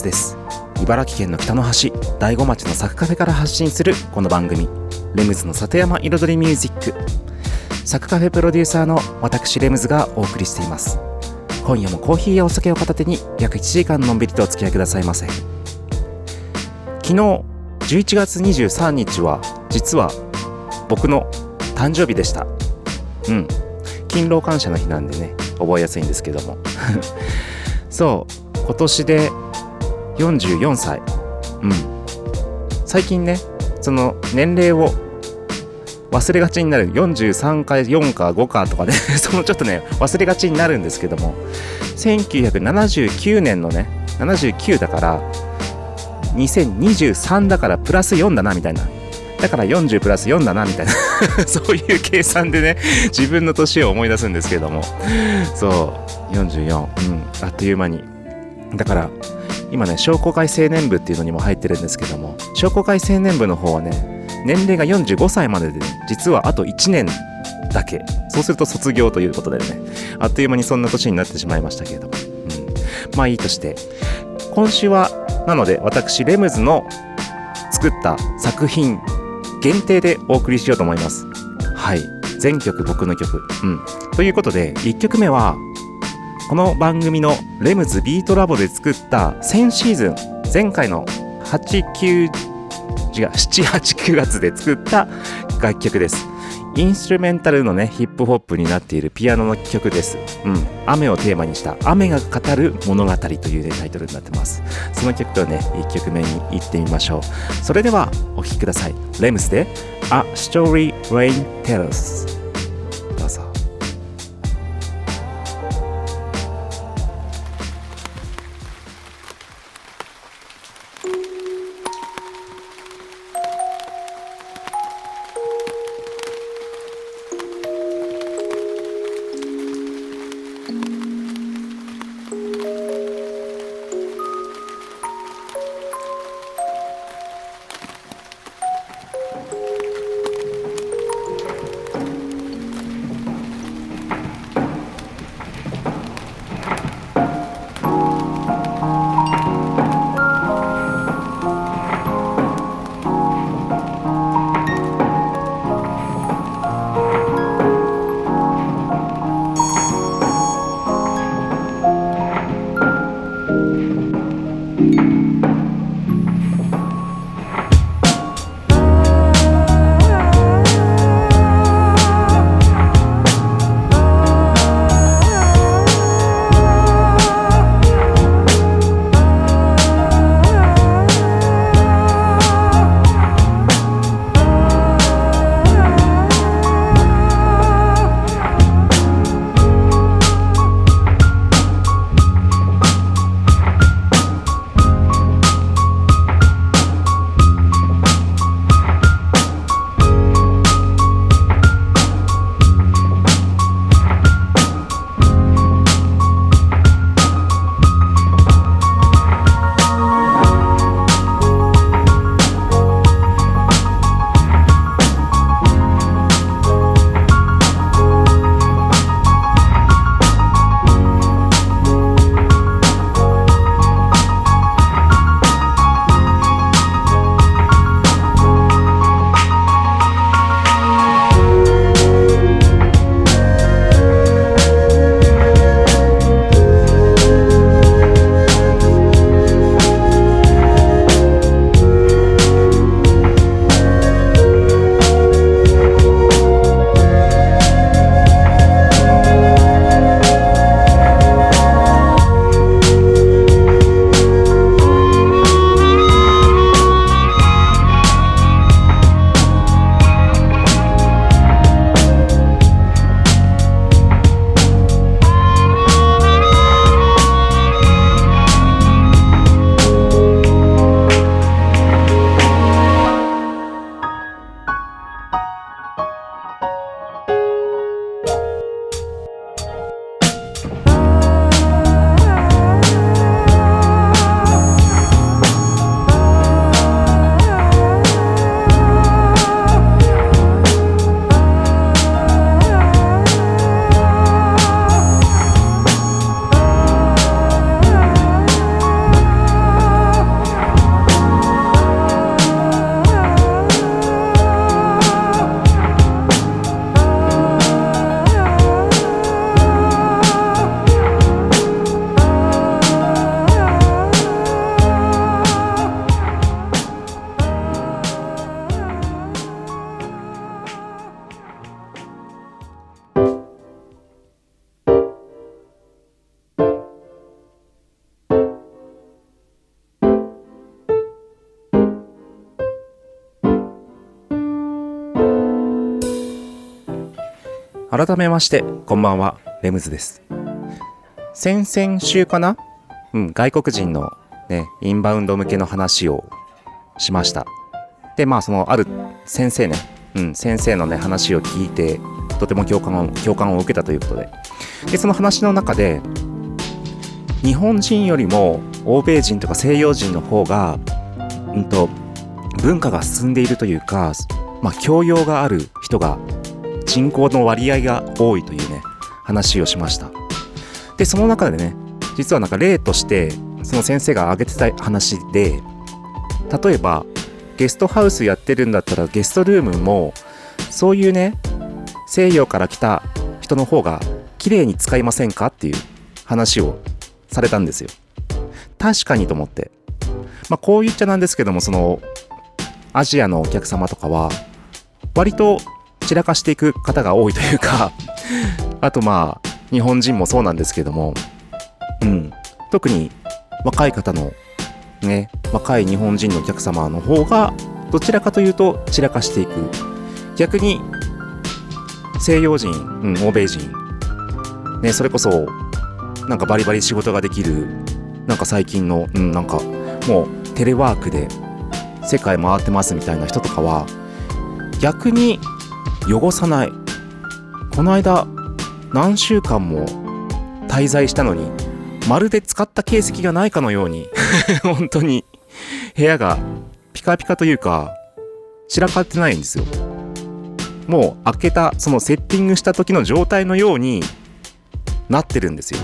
レムズです。茨城県の北の端大子町のサクカフェから発信するこの番組レムズの里山彩りミュージック。サクカフェプロデューサーの私レムズがお送りしています。今夜もコーヒーやお酒を片手に約1時間のんびりとお付き合いくださいませ。昨日11月23日は実は僕の誕生日でした。うん。勤労感謝の日なんでね覚えやすいんですけども。そう。今年で44歳。うん。最近ねその年齢を忘れがちになる。43か4か5かとかね。そのちょっとね忘れがちになるんですけども。1979年のね79だから2023だからプラス4だなみたいな。だから40プラス4だなみたいな。そういう計算でね自分の年を思い出すんですけども。そう。44うん。あっという間に。だから今ね商工会青年部っていうのにも入ってるんですけども商工会青年部の方はね年齢が45歳までで、ね、実はあと1年だけ。そうすると卒業ということでねあっという間にそんな年になってしまいましたけれども、うん、まあいいとして。今週はなので私レムズの作った作品限定でお送りしようと思います。はい。全曲僕の曲。うん。ということで1曲目はこの番組のレムズビートラボで作った先シーズン前回の89違う789月で作った楽曲です。インストゥルメンタルのねヒップホップになっているピアノの曲です。うん。雨をテーマにした雨が語る物語という、ね、タイトルになってます。その曲とね1曲目に行ってみましょう。それではお聴きください。レムズで A Story Rain Tells 改めましてこんばんは。レムズです。先々週かな？うん外国人のねインバウンド向けの話をしました。でまあそのある先生ねうん先生のね話を聞いてとても共感を共感を受けたということで。でその話の中で日本人よりも欧米人とか西洋人の方が、うんと、文化が進んでいるというか、まあ、教養がある人が人口の割合が多いというね話をしました。でその中でね実はなんか例としてその先生が挙げてた話で例えばゲストハウスやってるんだったらゲストルームもそういうね西洋から来た人の方が綺麗に使いませんかっていう話をされたんですよ。確かにと思って。まあこう言っちゃなんですけどもそのアジアのお客様とかは割と散らかしていく方が多いというか あとまあ日本人もそうなんですけどもうん。特に若い方のね若い日本人のお客様の方がどちらかというと散らかしていく。逆に西洋人、うん、欧米人ねそれこそなんかバリバリ仕事ができるなんか最近の、うん、なんかもうテレワークで世界回ってますみたいな人とかは逆に汚さない。この間何週間も滞在したのにまるで使った形跡がないかのように 本当に部屋がピカピカというか散らかってないんですよ。もう開けたそのセッティングした時の状態のようになってるんですよ。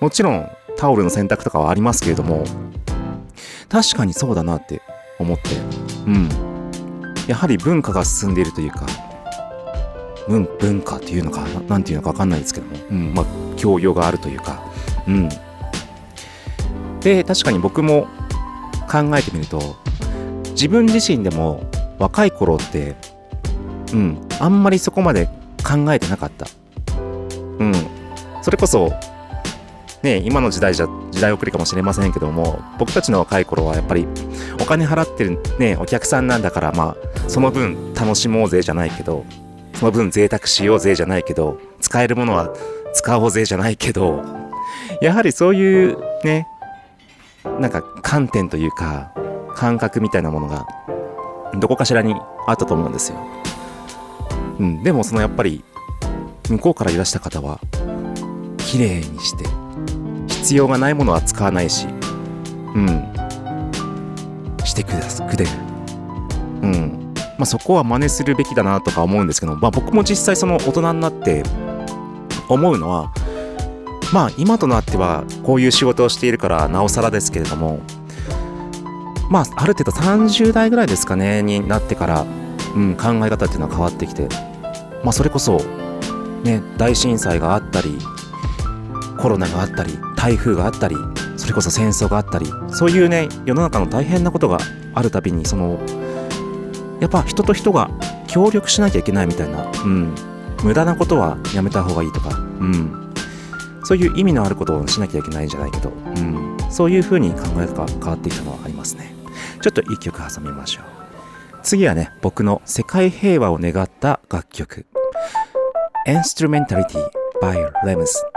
もちろんタオルの洗濯とかはありますけれども確かにそうだなって思って。うんやはり文化が進んでいるというか文文化っていうのか何ていうのか分かんないですけども、うんまあ、教養があるというかうん。で確かに僕も考えてみると自分自身でも若い頃ってうんあんまりそこまで考えてなかった。うん。それこそね、今の時代じゃ時代遅れかもしれませんけども僕たちの若い頃はやっぱりお金払ってる、ね、お客さんなんだからまあその分楽しもうぜじゃないけどその分贅沢しようぜじゃないけど使えるものは使おうぜじゃないけどやはりそういうねなんか観点というか感覚みたいなものがどこかしらにあったと思うんですよ。うん、でもそのやっぱり向こうからいらした方は綺麗にして必要がないものは使わないしうん。してくだくれる。うん。まあそこは真似するべきだなとか思うんですけど、まあ、僕も実際その大人になって思うのはまあ今となってはこういう仕事をしているからなおさらですけれどもまあある程度30代ぐらいですかねになってから、うん、考え方っていうのは変わってきてまあそれこそね大震災があったりコロナがあったり台風があったりそれこそ戦争があったりそういうね世の中の大変なことがあるたびにそのやっぱ人と人が協力しなきゃいけないみたいな、うん、無駄なことはやめた方がいいとか、うん、そういう意味のあることをしなきゃいけないんじゃないけど、うん、そういう風に考えが変わってきたのはありますね。ちょっと一曲挟みましょう。次はね僕の世界平和を願った楽曲。Instrumentality by Lemus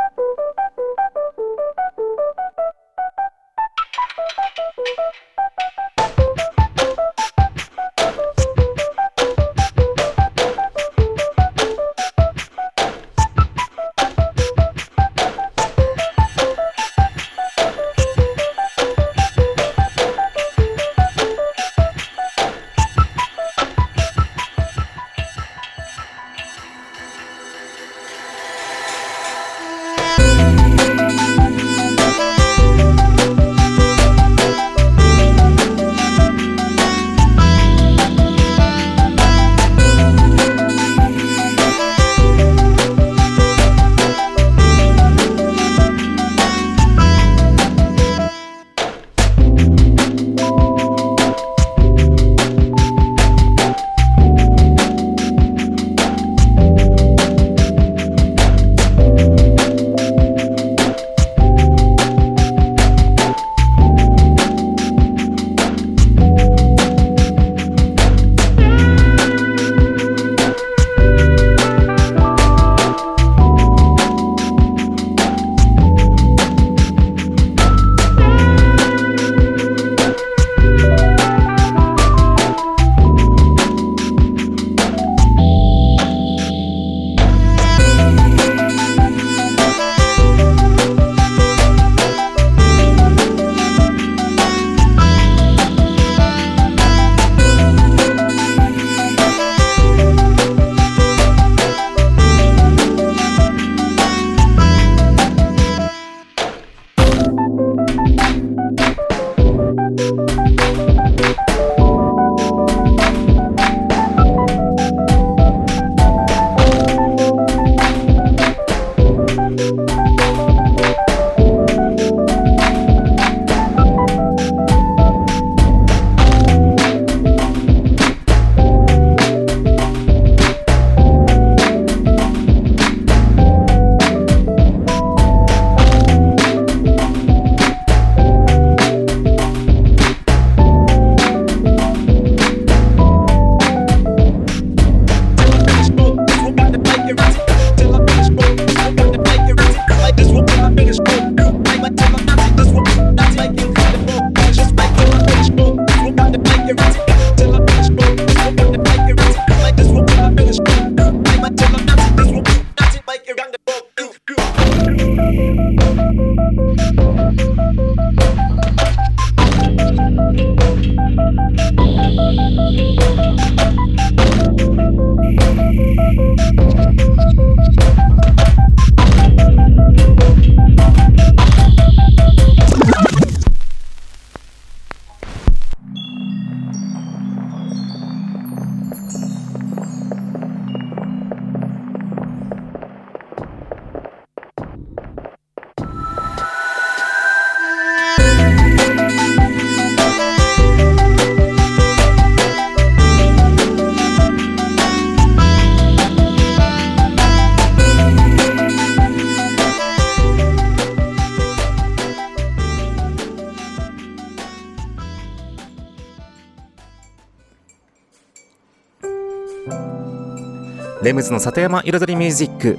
レムズの里山彩りミュージック。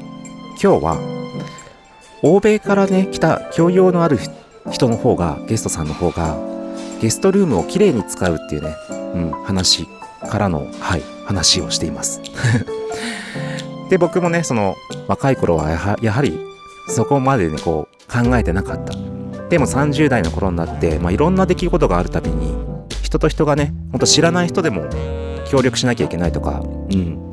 今日は欧米からね来た教養のある人の方がゲストさんの方がゲストルームをきれいに使うっていうね、うん、話からのはい話をしています。で僕もねその若い頃はやはりそこまでねこう考えてなかった。でも30代の頃になって、まあ、いろんな出来事があるたびに人と人がねほんと知らない人でも協力しなきゃいけないとか、うん、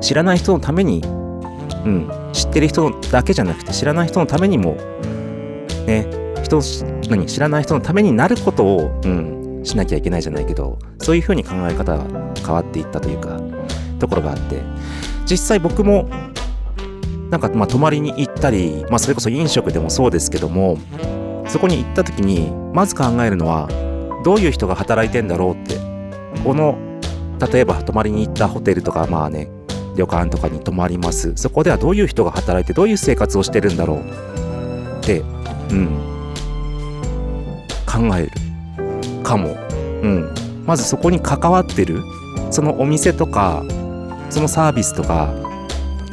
知らない人のために、うん、知ってる人だけじゃなくて知らない人のためにも、ね、人何知らない人のためになることを、うん、しなきゃいけないじゃないけどそういうふうに考え方が変わっていったというかところがあって。実際僕もなんかまあ泊まりに行ったり、まあ、それこそ飲食でもそうですけどもそこに行った時にまず考えるのはどういう人が働いてんだろうってこの例えば泊まりに行ったホテルとかまあね旅館とかに泊まります。そこではどういう人が働いてどういう生活をしてるんだろう。ってうん。考えるかも。うん。まずそこに関わってる。そのお店とかそのサービスとか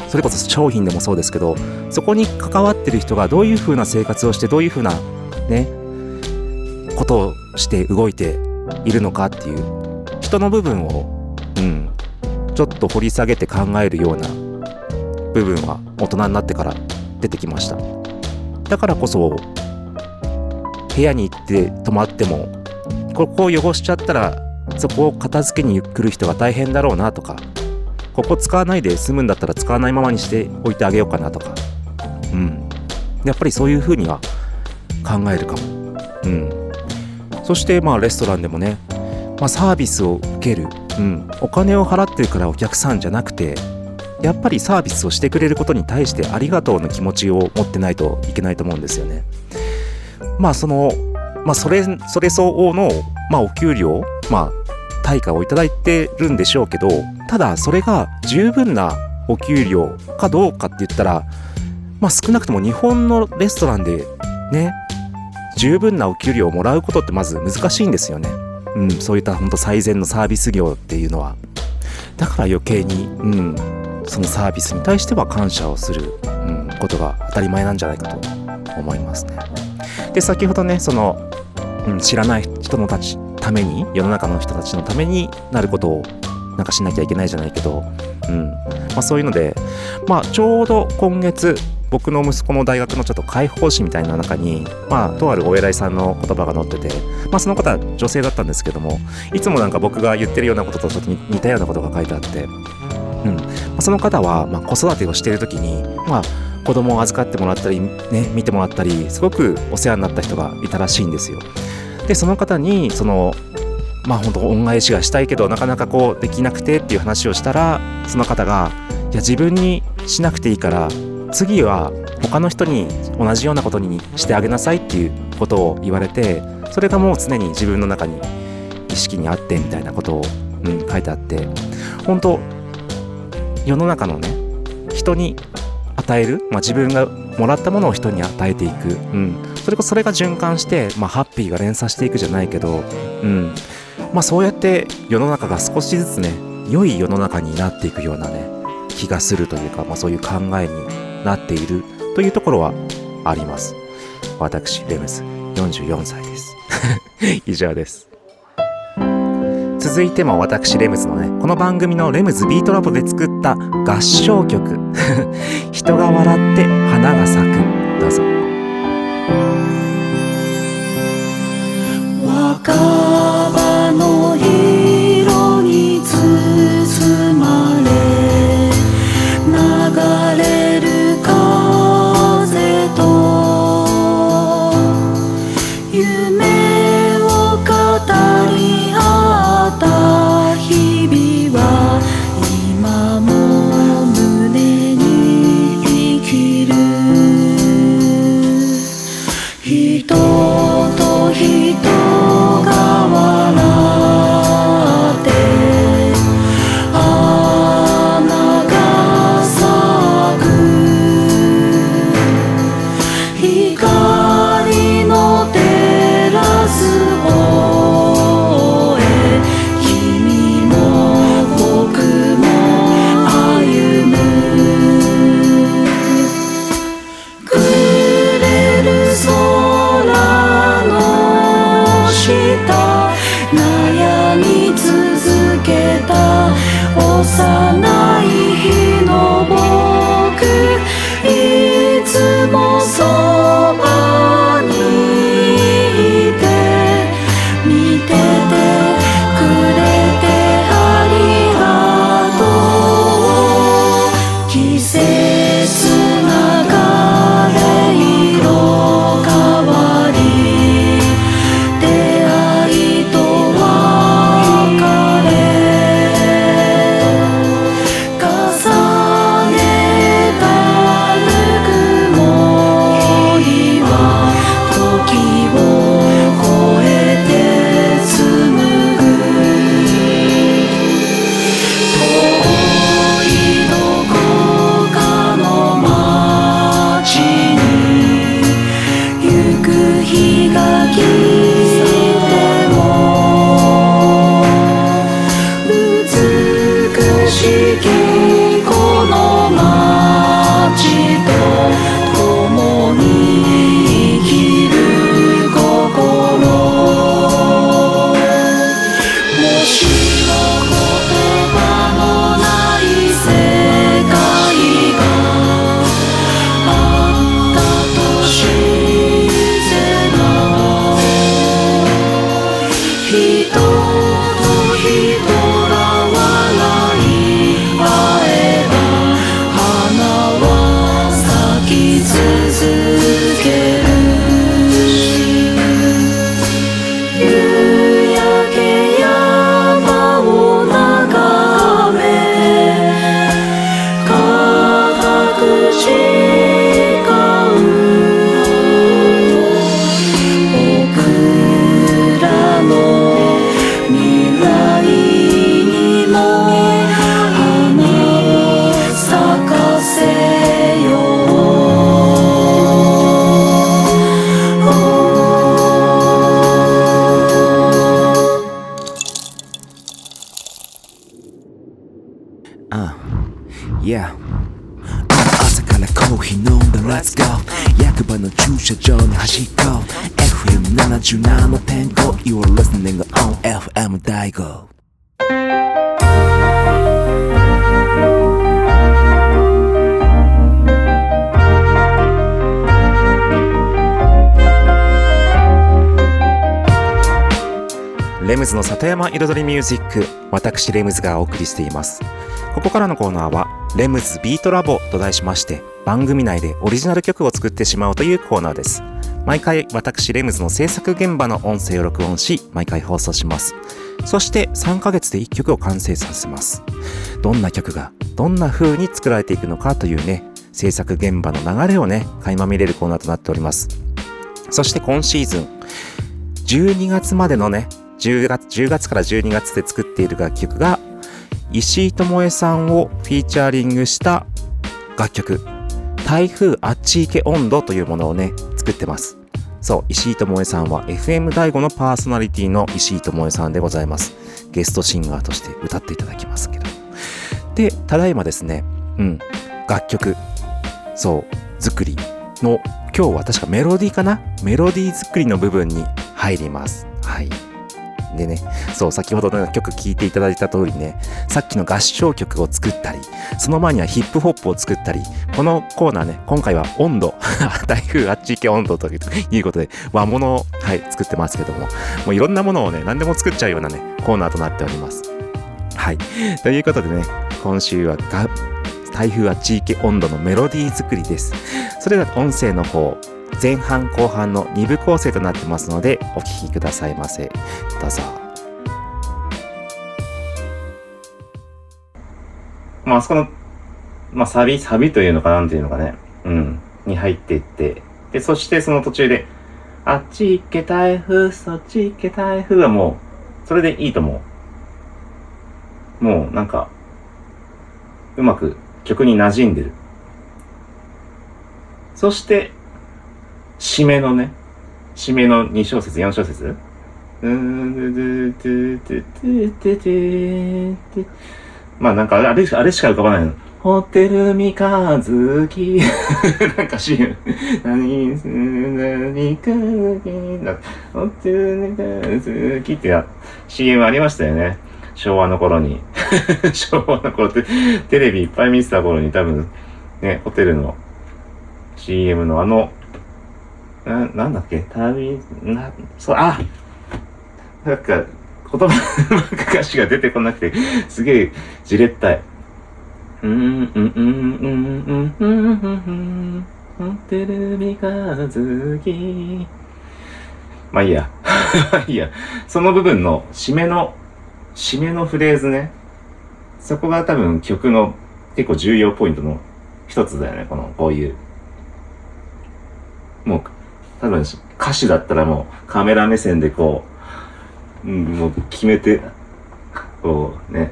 それこそ商品でもそうですけどそこに関わってる人がどういう風な生活をしてどういう風なねことをして動いているのかっていう人の部分をうん。ちょっと掘り下げて考えるような部分は大人になってから出てきました。だからこそ部屋に行って泊まってもここを汚しちゃったらそこを片付けに来る人が大変だろうなとかここ使わないで済むんだったら使わないままにしておいてあげようかなとか。うん。やっぱりそういう風には考えるかも。うん。そしてまあレストランでもね、まあ、サービスを受けるうん、お金を払ってるからお客さんじゃなくてやっぱりサービスをしてくれることに対してありがとうの気持ちを持ってないといけないと思うんですよね。まあその、まあそれ、それ相応の、まあお給料、まあ対価をいただいてるんでしょうけど、ただそれが十分なお給料かどうかって言ったら、まあ少なくとも日本のレストランでね、十分なお給料をもらうことってまず難しいんですよね。うん、そういった本当最善のサービス業っていうのはだから余計に、うん、そのサービスに対しては感謝をする、うん、ことが当たり前なんじゃないかと思いますね。で先ほどねその、うん、知らない人のたちために世の中の人たちのためになることをなんかしなきゃいけないじゃないけど、うんまあ、そういうので、まあ、ちょうど今月僕の息子の大学のちょっと解放誌みたいな中に、まあ、とあるお偉いさんの言葉が載ってて、まあ、その方は女性だったんですけども、いつもなんか僕が言ってるようなこととちょっと似たようなことが書いてあって、うんまあ、その方は、まあ、子育てをしている時に、まあ、子供を預かってもらったり、ね、見てもらったり、すごくお世話になった人がいたらしいんですよ。で、その方に、その、まあ本当恩返しがしたいけどなかなかこうできなくてっていう話をしたらその方がいや自分にしなくていいから次は他の人に同じようなことにしてあげなさいっていうことを言われてそれがもう常に自分の中に意識にあってみたいなことを、うん、書いてあって本当世の中のね人に与える、まあ、自分がもらったものを人に与えていく、うん、それこそそれが循環して、まあ、ハッピーが連鎖していくじゃないけど、うん。まあ、そうやって世の中が少しずつね良い世の中になっていくようなね気がするというか、まあ、そういう考えになっているというところはあります。私、レムズ、44歳です。以上です。続いても私、レムズのね、この番組のレムズビートラボで作った合唱曲。人が笑って花が咲く。どうぞ。ジック私レムズがお送りしています。ここからのコーナーはレムズビートラボと題しまして番組内でオリジナル曲を作ってしまおうというコーナーです。毎回私レムズの制作現場の音声を録音し毎回放送します。そして3ヶ月で1曲を完成させます。どんな曲がどんな風に作られていくのかというね制作現場の流れをね垣間見れるコーナーとなっております。そして今シーズン12月までのね10月 ,10 月から12月で作っている楽曲が石井智恵さんをフィーチャーリングした楽曲。台風あっち行け温度というものをね作ってます。そう石井智恵さんは FM 第5のパーソナリティの石井智恵さんでございます。ゲストシンガーとして歌っていただきますけど。でただいまですねうん楽曲。そう作りの今日は確かメロディーかな？メロディー作りの部分に入ります。はい。でね、そう、先ほどの曲聴いていただいた通りね、さっきの合唱曲を作ったり、その前にはヒップホップを作ったり、このコーナーね、今回は温度、台風あっち行け温度ということで、和物を、はい、作ってますけども、もういろんなものをね、何でも作っちゃうようなね、コーナーとなっております。はい。ということでね、今週は台風あっち行け温度のメロディー作りです。それでは音声の方、前半後半の2部構成となってますのでお聴きくださいませ。どうぞ。まああそこのまあサビサビというのかなんていうのかね。うん。に入っていって。でそしてその途中であっち行け台風そっち行け台風はもうそれでいいと思う。もうなんかうまく曲に馴染んでる。そして締めのね、締めの2小節、4小節まあなんかあれ、あれしか浮かばないの。ホテル三日月。なんか CM。何す何かホテル三日月ってや CM ありましたよね。昭和の頃に。昭和の頃って、テレビいっぱい見てた頃に多分、ね、ホテルの CM のあの、な、なんだっけ？旅、な、そう、あなんか、言葉、歌詞が出てこなくて、すげえ、じれったい。うーん、うん、うん、うん、うん、うん、うん、うん、テレビが好き。まあいいや。まあいいや。その部分の締めの、締めのフレーズね。そこが多分曲の結構重要ポイントの一つだよね。この、こういう。もう、多分歌手だったらもうカメラ目線でこう、うん、もう決めて、こうね、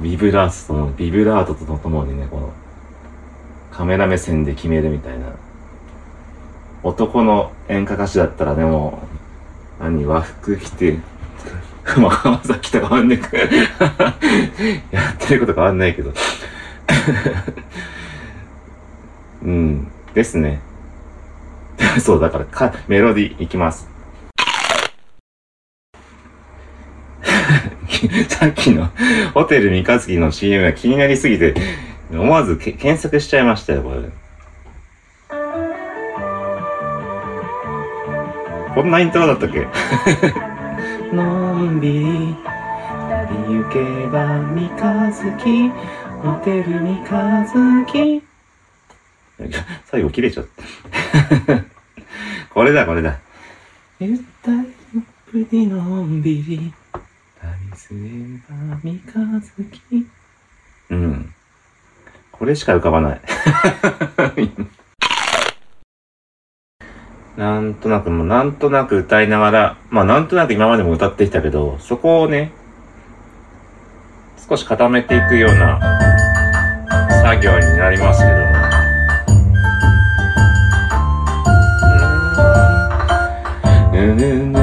ビブラートとも、ビブラートとともにね、この、カメラ目線で決めるみたいな。男の演歌歌手だったらね、もう、何、和服着て、まあ、浜崎と変わんねえか。やってること変わんないけど。うん、ですね。そう、だからか、メロディーいきます。さっきのホテル三日月の CM が気になりすぎて、思わず検索しちゃいましたよ、これ。こんなイントロだったっけ？のんびり旅行けば三日月ホテル三日月 最後切れちゃった。これだ、これだ。ゆったりのぷりのんびり旅すれば三日月うん。これしか浮かばない。なんとなく、もうなんとなく歌いながら、まあなんとなく今までも歌ってきたけど、そこをね、少し固めていくような作業になりますけども。今打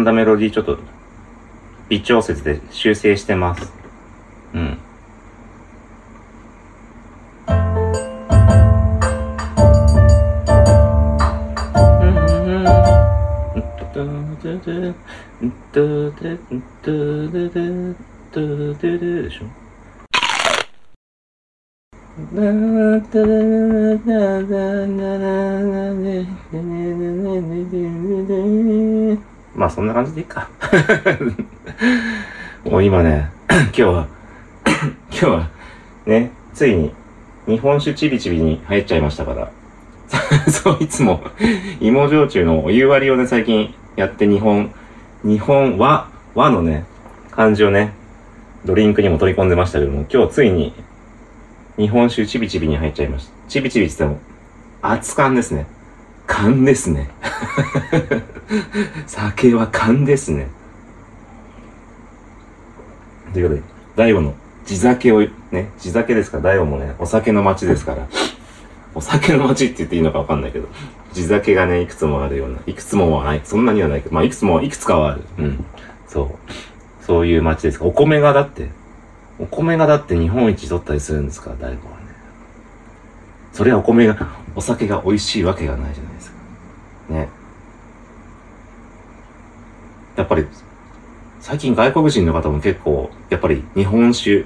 んだメロディーちょっと微調節で修正してます。うん。でしょまあそんな感じでいいか。もう今ね、今日は、今日は、ね、ついに日本酒ちびちびに入っちゃいましたから。そう、いつも、芋焼酎のお湯割りをね、最近やって日本、日本和、和のね、感じをね、ドリンクにも取り込んでましたけども、今日ついに、日本酒ちびちびに入っちゃいました。ちびちびって言っても、熱燗ですね。燗ですね。酒は燗ですね。ということで、大悟の地酒を、ね、地酒ですから、大悟もね、お酒の街ですから、お酒の街って言っていいのかわかんないけど、地酒がね、いくつもあるような、いくつもはない、そんなにはないけど、まあ、いくつも、いくつかはある。うん。そう。そういう街ですか、お米がだって、お米がだって日本一取ったりするんですから、大悟はね。それはお米が、お酒が美味しいわけがないじゃない。ね。やっぱり、最近外国人の方も結構、やっぱり日本酒、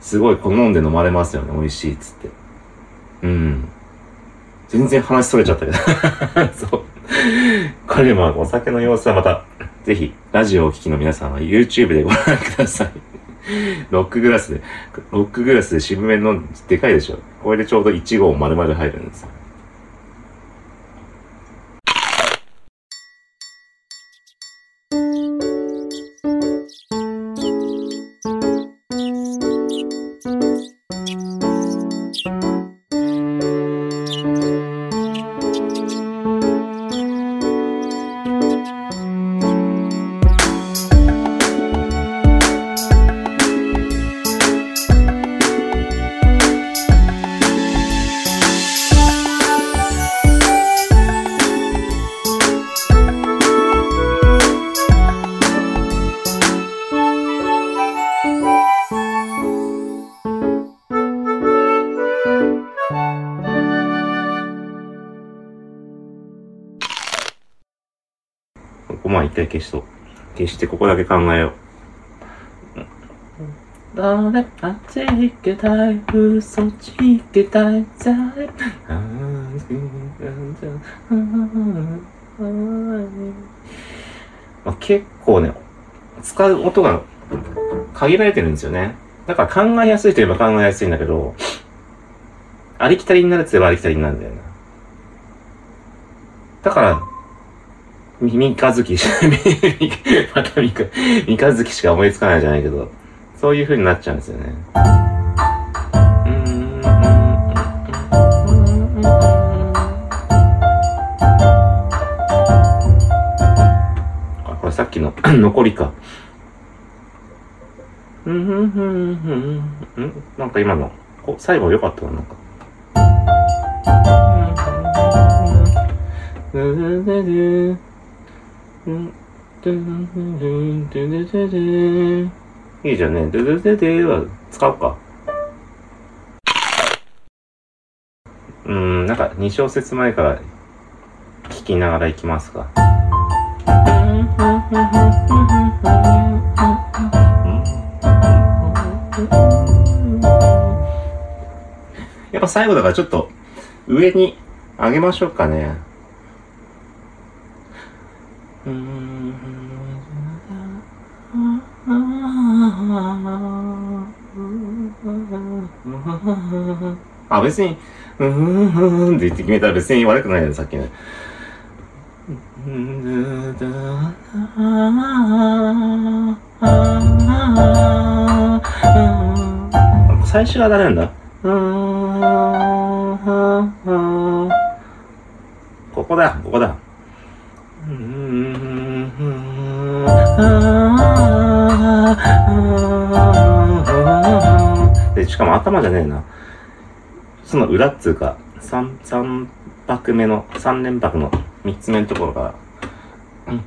すごい好んで飲まれますよね。美味しいっつって。うん。全然話それちゃったけど。そう。これまあ、お酒の様子はまた、ぜひ、ラジオをお聞きの皆さんは YouTube でご覧ください。ロックグラスで、ロックグラスで渋めの、でかいでしょ。これでちょうど1号丸々入るんですよ。消しそう。消してここだけ考えよう。誰かちけたい、嘘ちけたい、ざい。まあ、結構ね、使う音が限られてるんですよね。だから考えやすいといえば考えやすいんだけど、ありきたりになるって言えばありきたりになるんだよな。だから、み三日月しか、また三日、月しか思いつかないじゃないけど、そういう風になっちゃうんですよね。あ、これさっきの 残りか。うんふんふんふんんなんか今の、こ最後良かったな、なんか。いいじゃんね。ドゥドゥドゥドゥは使おうか。うん、なんか2小節前から聞きながらいきますか。やっぱ最後だからちょっと上に上げましょうかね。うーんあ、別に、うーんうんって言って決めたら別に悪くないよね、さっきの。最初は誰なんだここだ、ここだ。で、しかも頭じゃねえな。その裏っつうか、三、三拍目の、三連拍の三つ目のところから、うん。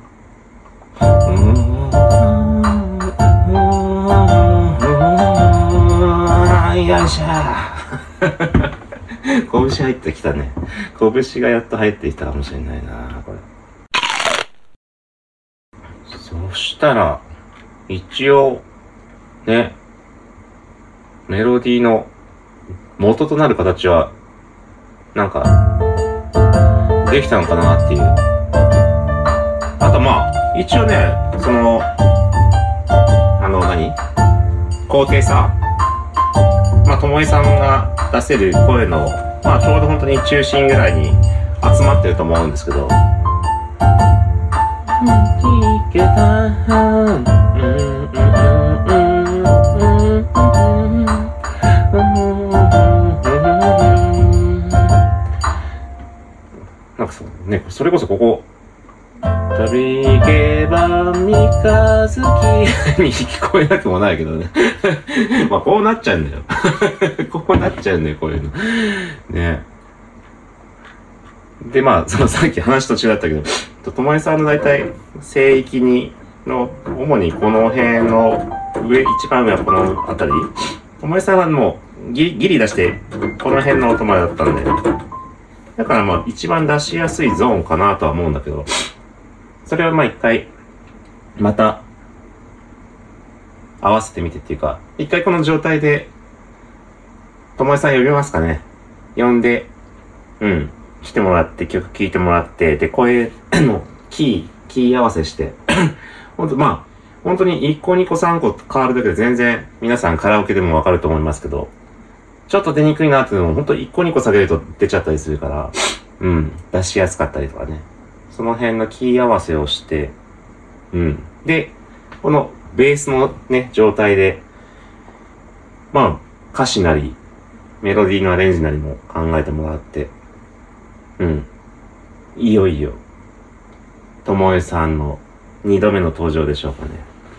よいしょ拳入ってきたね。拳がやっと入ってきたかもしれないな、これ。そしたら、一応、ね、メロディーの元となる形は、なんか、できたのかなっていう。あとまあ、一応ね、その、あの何、高低差？まあ、ともえさんが出せる声の、まあ、ちょうど本当に中心ぐらいに集まってると思うんですけど。なんかそうね、それこそここ、旅けば三日月に聞こえなくもないけどね。まあこうなっちゃうんだよ。こうなっちゃうんだよ、こういうの。ね。で、まあ、そのさっき話と違ったけど、とともえさんの大体、聖域に、の、主にこの辺の上、一番上はこの辺り。ともえさんはもう、ギリ、ギリ出して、この辺のお友だったんで。だからまあ、一番出しやすいゾーンかなとは思うんだけど、それはまあ一回、また、合わせてみてっていうか、一回この状態で、ともえさん呼びますかね。呼んで、うん、来てもらって、曲聴いてもらって、で、声のキー、キー合わせして、ほんと、まあ、本当に1個2個3個変わるだけで全然皆さんカラオケでもわかると思いますけど、ちょっと出にくいなっていうのも本当1個2個下げると出ちゃったりするから、うん、出しやすかったりとかね。その辺のキー合わせをして、うん。で、このベースのね、状態で、まあ、歌詞なり、メロディーのアレンジなりも考えてもらって、うん。いよいよ、ともえさんの二度目の登場でしょうかね。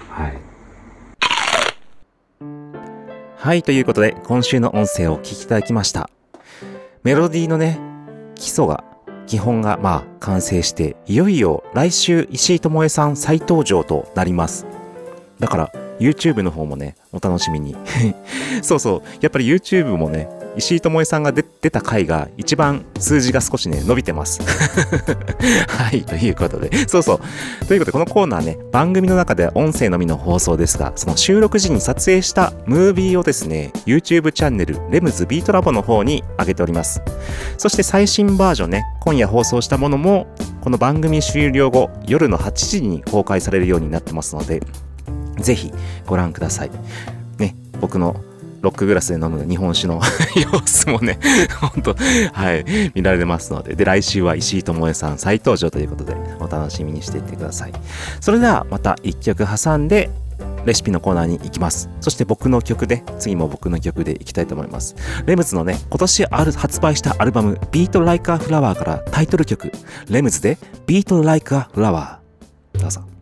はい。はい、ということで、今週の音声をお聞きいただきました。メロディーのね、基礎が、基本が、まあ、完成して、いよいよ来週、石井智恵さん再登場となります。だから、YouTube の方もね、お楽しみに。そうそう、やっぱり YouTube もね、石井智恵さんが出た回が一番数字が少しね、伸びてます。はい、ということで。そうそう。ということで、このコーナーね、番組の中で音声のみの放送ですが、その収録時に撮影したムービーをですね、YouTube チャンネル、レムズビートラボの方に上げております。そして最新バージョンね、今夜放送したものも、この番組終了後、夜の8時に公開されるようになってますので、ぜひご覧ください。ね、僕のロックグラスで飲む日本酒の 様子もね、ほんと、はい、見られますので。で、来週は石井智恵さん再登場ということで、お楽しみにしていってください。それではまた一曲挟んで、レシピのコーナーに行きます。そして僕の曲で、次も僕の曲でいきたいと思います。レムズのね、今年ある発売したアルバム、Beat Like a Flower からタイトル曲、レムズで Beat Like a Flower。どうぞ。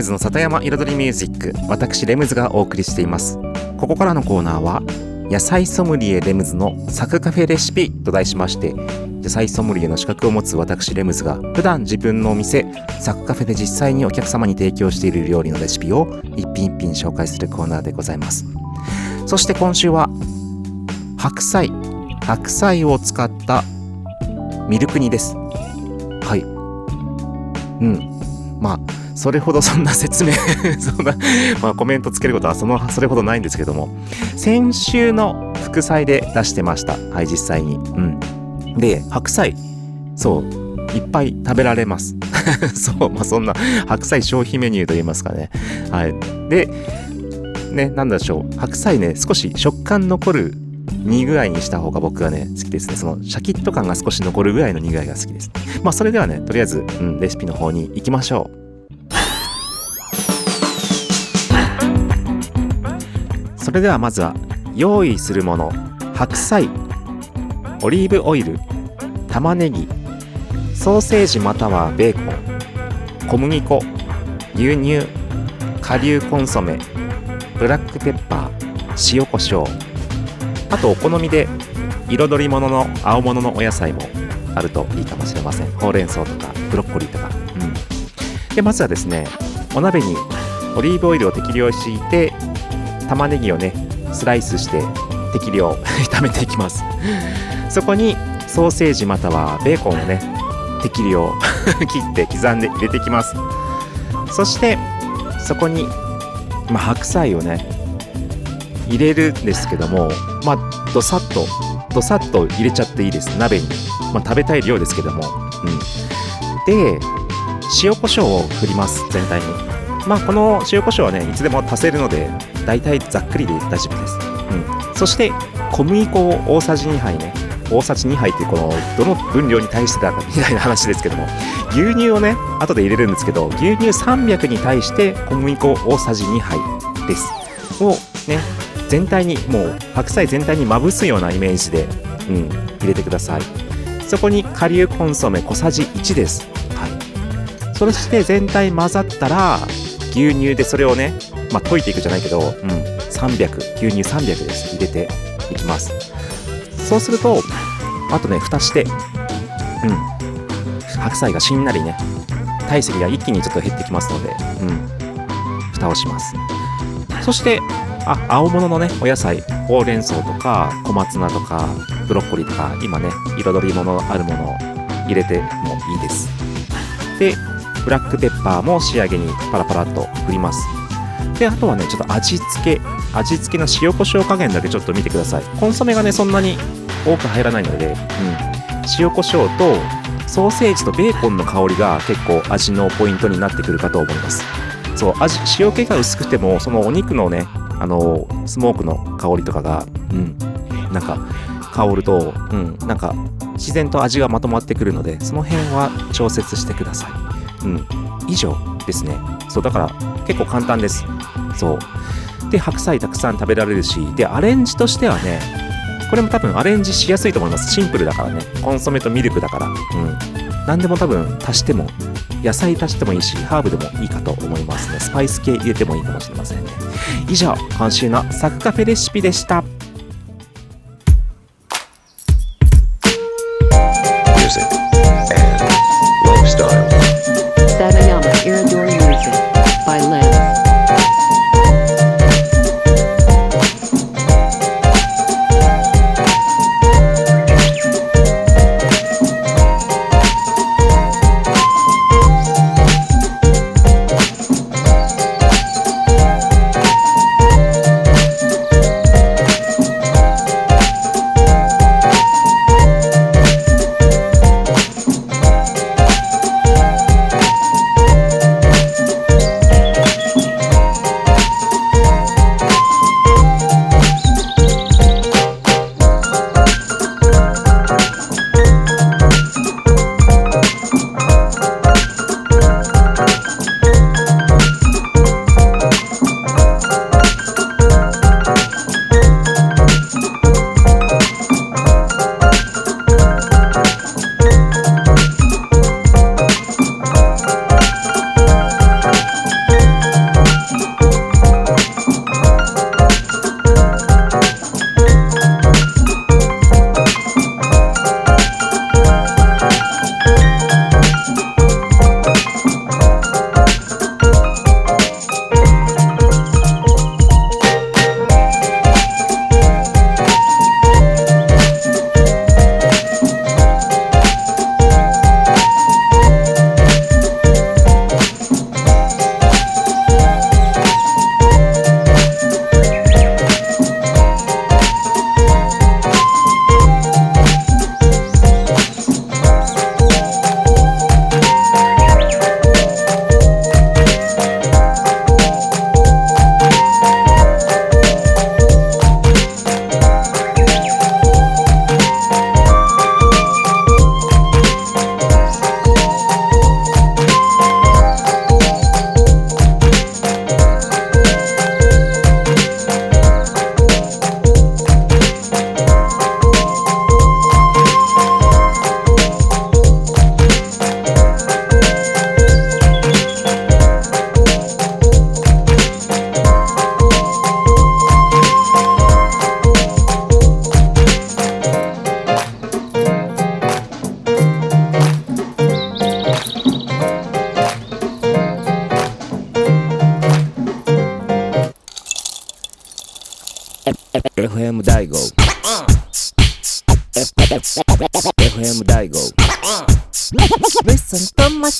ムズの里山彩りミュージック私レムズがお送りしています。ここからのコーナーは野菜ソムリエレムズのサクカフェレシピと題しまして野菜ソムリエの資格を持つ私レムズが普段自分のお店サクカフェで実際にお客様に提供している料理のレシピを一品一品紹介するコーナーでございます。そして今週は白菜白菜を使ったミルク煮です。はい。うん。まあそれほどそんな説明 そんな、まあ、コメントつけることはそのそれほどないんですけども。先週の副菜で出してました。はい実際に。うん。で白菜。そう。いっぱい食べられます。そう。まあそんな白菜消費メニューと言いますかね。はい。でねなんでしょう。白菜ね少し食感残る煮具合にした方が僕はね好きですね。そのシャキッと感が少し残るぐらいの煮具合が好きです。まあそれではねとりあえず、うん、レシピの方に行きましょう。それではまずは用意するもの白菜オリーブオイル玉ねぎソーセージまたはベーコン小麦粉牛乳顆粒コンソメブラックペッパー塩コショウあとお好みで彩り物の青物のお野菜もあるといいかもしれません。ほうれん草とかブロッコリーとか。うん。でまずはですねお鍋にオリーブオイルを適量敷いて玉ねぎをねスライスして適量炒めていきます。そこにソーセージまたはベーコンをね適量 切って刻んで入れていきます。そしてそこに、まあ、白菜をね入れるんですけどもまあどさっとどさっと入れちゃっていいです。鍋に、まあ、食べたい量ですけども、うん、で塩コショウを振ります。全体に。まあこの塩コショウはねいつでも足せるので大体ざっくりで大丈夫です、うん、そして小麦粉を大さじ2杯ね大さじ2杯ってこのどの分量に対してだかみたいな話ですけども牛乳をね後で入れるんですけど牛乳300に対して小麦粉大さじ2杯です。をね全体にもう白菜全体にまぶすようなイメージで、うん、入れてください。そこに顆粒コンソメ小さじ1です。はい。そして全体混ざったら牛乳でそれをねまあ溶いていくじゃないけど、うん、300牛乳300です。入れていきます。そうするとあとね蓋してうん白菜がしんなりね体積が一気にちょっと減ってきますのでうん蓋をします。そしてあ青物のねお野菜ほうれん草とか小松菜とかブロッコリーとか今ね彩り物あるものを入れてもいいです。でブラックペッパーも仕上げにパラパラっと振ります。であとはねちょっと味付け味付けの塩コショウ加減だけちょっと見てください。コンソメがねそんなに多く入らないので、うん、塩コショウとソーセージとベーコンの香りが結構味のポイントになってくるかと思います。そう味塩気が薄くてもそのお肉のねあのスモークの香りとかがうん。なんか香るとうん。なんか自然と味がまとまってくるのでその辺は調節してください。うん。以上ですね。そうだから結構簡単です。そう。で白菜たくさん食べられるしでアレンジとしてはねこれも多分アレンジしやすいと思います。シンプルだからね。コンソメとミルクだから。うん。何でも多分足しても野菜足してもいいしハーブでもいいかと思いますね。スパイス系入れてもいいかもしれませんね。以上今週のサクカフェレシピでした。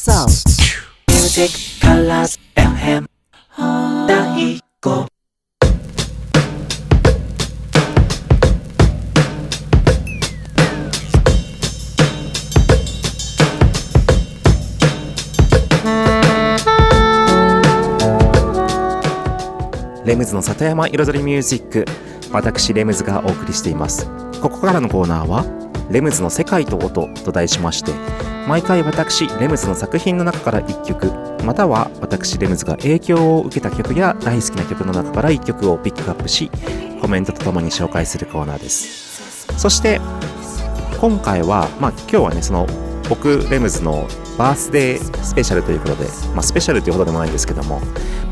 Sound Music Colors FM 大悟レムズの里山彩りミュージック。私レムズがお送りしています。ここからのコーナーはレムズの世界と音と題しまして毎回私レムズの作品の中から1曲または私レムズが影響を受けた曲や大好きな曲の中から1曲をピックアップしコメントとともに紹介するコーナーです。そして今回はまあ今日はねその僕レムズのバースデースペシャルということで、まあ、スペシャルというほどでもないんですけども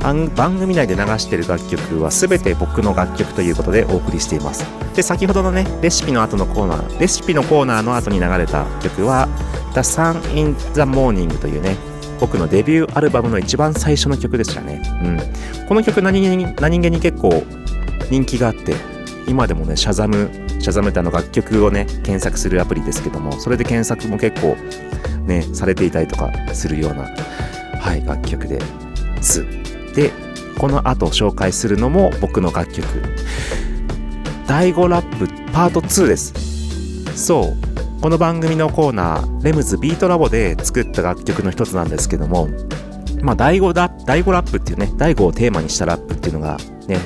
番組内で流している楽曲は全て僕の楽曲ということでお送りしています。で先ほどのねレシピの後のコーナーレシピのコーナーの後に流れた曲は The Sun in the Morning というね僕のデビューアルバムの一番最初の曲でしたね、うん、この曲何気に何気に結構人気があって今でもねシャザムシャザムってあの楽曲をね検索するアプリですけどもそれで検索も結構ねされていたりとかするようなはい楽曲です。でこの後紹介するのも僕の楽曲。第5ラップパート2です。そうこの番組のコーナーレムズビートラボで作った楽曲の一つなんですけどもまあ第5ラ第5ラップっていうね第5をテーマにしたラップっていうのがね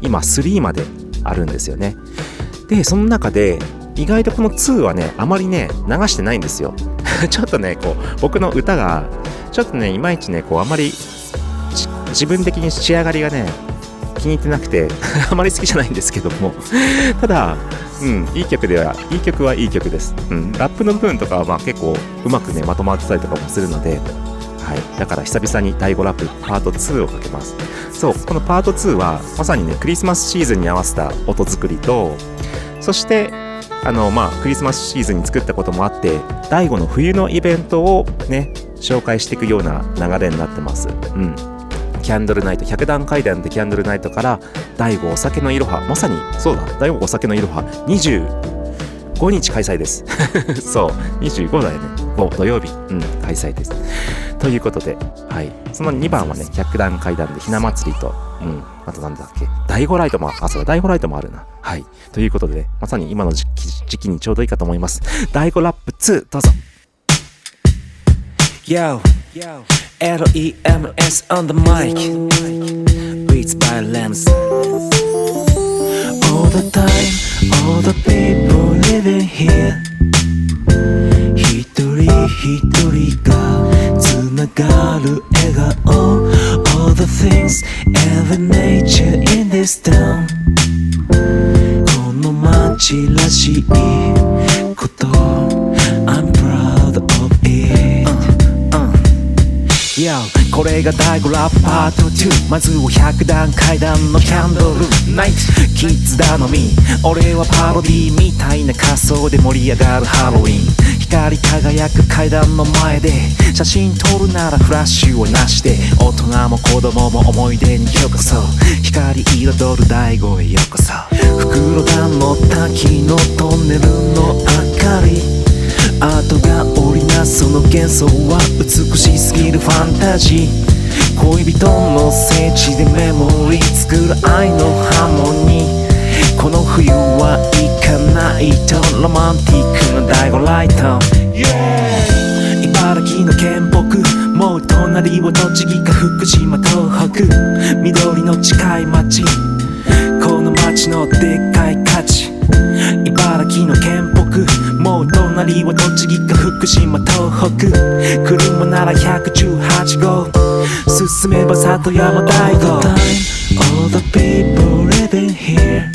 今3まであるんですよね。でその中で意外とこの2はねあまりね流してないんですよ。ちょっとねこう僕の歌がちょっとねいまいちねこうあまり自分的に仕上がりがね気に入ってなくて あまり好きじゃないんですけども。ただうんいい曲ではいい曲はいい曲です、うん、ラップの部分とかはまあ結構うまくねまとまってたりとかもするのではい、だから久々に第5ラップパート2をかけます。そうこのパート2はまさにねクリスマスシーズンに合わせた音作りとそしてあのまあクリスマスシーズンに作ったこともあって第5の冬のイベントをね紹介していくような流れになってます。うん。キャンドルナイト100段階段でキャンドルナイトから第5お酒のいろはまさにそうだ。第5お酒のいろは25日開催です。そう。25だよね。土曜日うん開催ですということで、はい。その2番はね、100段階段でひな祭りと、うん、あとなんだっけ、第5ライトも、あ、そうだ、第5ライトもあるな。はい。ということで、まさに今の時期時期にちょうどいいかと思います。第5ラップ2、どうぞ。Yo, L-E-M-S on the mic Beats by Lambs All the time, all the people living here 一人一人がつながる笑顔 All the things, every nature in this town この街らしいこと I'm proud of it Yo これが第5ラップパート2まずは100段階段のキャンドル。ナイトキッズ頼み。俺はパロディみたいな仮装で盛り上がるハロウィン。光り輝く階段の前で写真撮るならフラッシュをなしで大人も子供も思い出にようこそ。光彩る第5へようこそ。袋田の滝のトンネルの明かり。アートが織りなすその幻想は美しすぎるファンタジー。恋人の聖地でメモリー作る愛のハーモニー。この冬は行かないとロマンティックな第5ライト。茨城の県北もう隣は栃木か福島東北。緑の近い町この町のでっかい価値。茨城の県北もう隣は栃木か福島東北車なら118号進めば里山大 All the time, all the people living here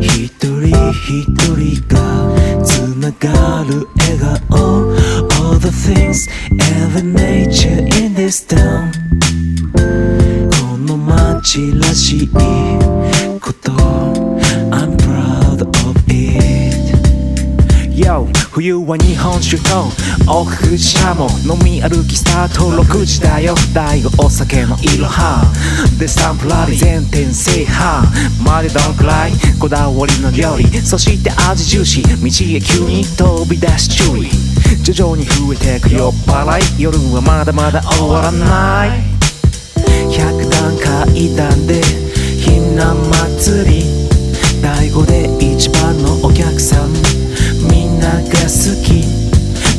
一人一人がつながる笑顔 All the things, every nature in this town この街らしい冬は日本酒と奥久慈しゃも飲み歩きスタート6時だよ大悟お酒のいろはでスタンプラリー全店制覇までどんくらいこだわりの料理そして味重視道へ急に飛び出し注意徐々に増えてく酔っ払い夜はまだまだ終わらない100段階段でひな祭り。第五で一番のお客さんが好き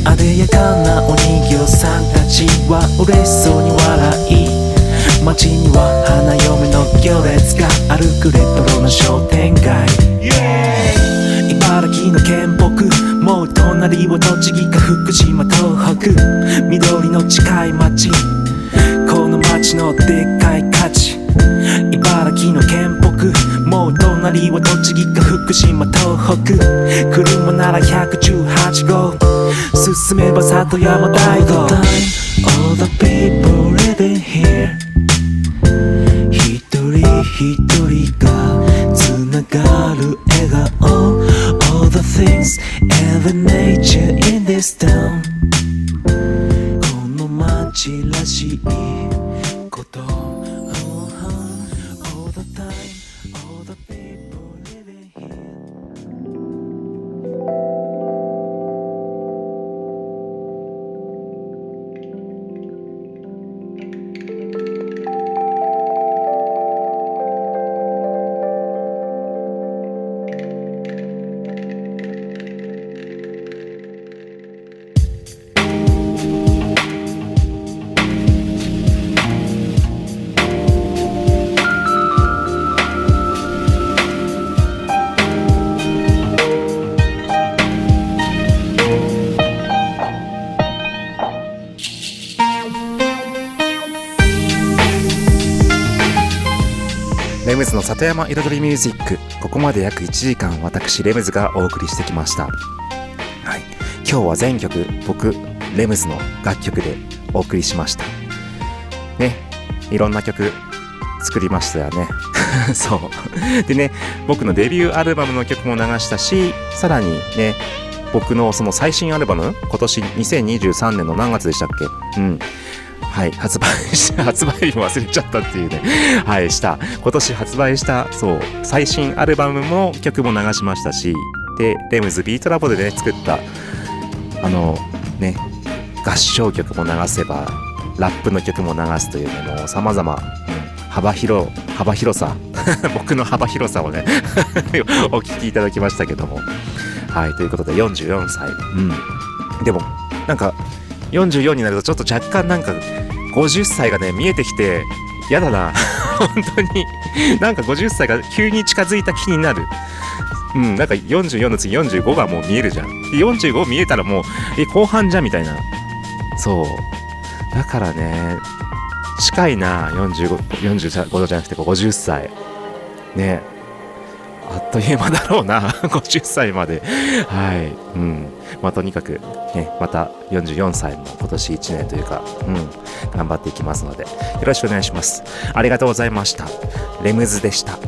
あでやかなお人形さんたちは嬉しそうに笑い。街には花嫁の行列が歩くレトロな商店街。茨城の県北もう隣は栃木か福島東北。緑の近い町この街のでっかい価値。茨城の県北もう隣は栃木か福島東北車なら118号進めば里山大道 All the people living here 一人一人がつながる笑顔 All the things and the nature in this town の里山彩りミュージック。ここまで約1時間私レムズがお送りしてきました。はい。今日は全曲僕レムズの楽曲でお送りしました。ね。いろんな曲作りましたよね。そう。でね僕のデビューアルバムの曲も流したしさらにね僕のその最新アルバム今年2023年の何月でしたっけ？うん。はい、発売した、発売日も忘れちゃったっていうね、はい、した。今年発売した、そう、最新アルバムも曲も流しましたし、で、レムズビートラボでね、作った、あの、ね、合唱曲も流せば、ラップの曲も流すというね、もう様々、幅広、幅広さ、僕の幅広さをね、お聞きいただきましたけども。はい、ということで44歳。うん。でも、なんか、44になるとちょっと若干なんか50歳がね見えてきて嫌だな。本当に。なんか50歳が急に近づいた気になる。うんなんか44の次45がもう見えるじゃん。45見えたらもうえ後半じゃんみたいな。そう。だからね近いな45 45じゃなくて50歳ね。あっという間だろうな。50歳まで。はい。うん。まあとにかくねまた44歳も今年1年というかうん。頑張っていきますのでよろしくお願いします。ありがとうございました。レムズでした。